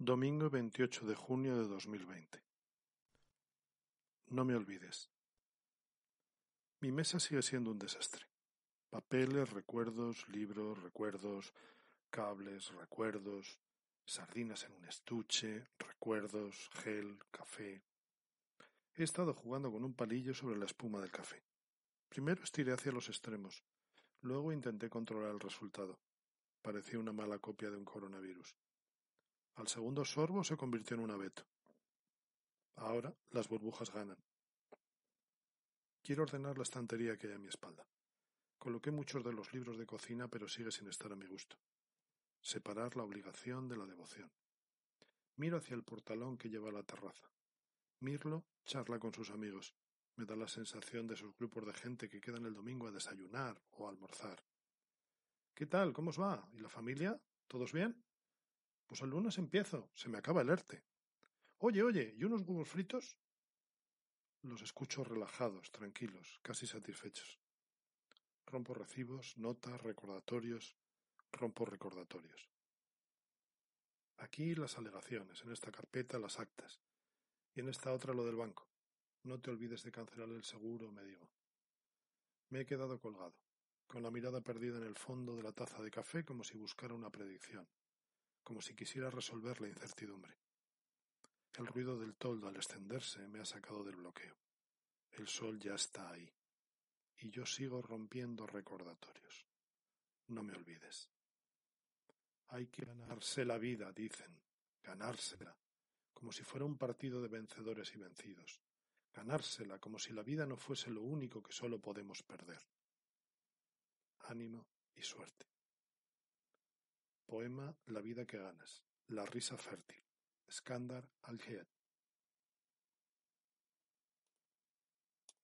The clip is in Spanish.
Domingo 28 de junio de 2020. No me olvides. Mi mesa sigue siendo un desastre. Papeles, recuerdos, libros, recuerdos, cables, recuerdos, sardinas en un estuche, recuerdos, gel, café. He estado jugando con un palillo sobre la espuma del café. Primero estiré hacia los extremos, luego intenté controlar el resultado. Parecía una mala copia de un coronavirus. Al segundo sorbo se convirtió en un abeto. Ahora las burbujas ganan. Quiero ordenar la estantería que hay a mi espalda. Coloqué muchos de los libros de cocina, pero sigue sin estar a mi gusto. Separar la obligación de la devoción. Miro hacia el portalón que lleva a la terraza. Mirlo charla con sus amigos. Me da la sensación de esos grupos de gente que quedan el domingo a desayunar o a almorzar. ¿Qué tal? ¿Cómo os va? ¿Y la familia? ¿Todos bien? Pues el lunes empiezo. Se me acaba el ERTE. Oye, oye, ¿y unos huevos fritos? Los escucho relajados, tranquilos, casi satisfechos. Rompo recibos, notas, recordatorios, rompo recordatorios. Aquí las alegaciones, en esta carpeta las actas y en esta otra lo del banco. No te olvides de cancelar el seguro, me digo. Me he quedado colgado, con la mirada perdida en el fondo de la taza de café como si buscara una predicción, como si quisiera resolver la incertidumbre. El ruido del toldo al extenderse me ha sacado del bloqueo. El sol ya está ahí. Y yo sigo rompiendo recordatorios. No me olvides. Hay que ganarse la vida, dicen. Ganársela. Como si fuera un partido de vencedores y vencidos. Ganársela como si la vida no fuese lo único que solo podemos perder. Ánimo y suerte. Poema La vida que ganas. La risa fértil. Skandar al-Hed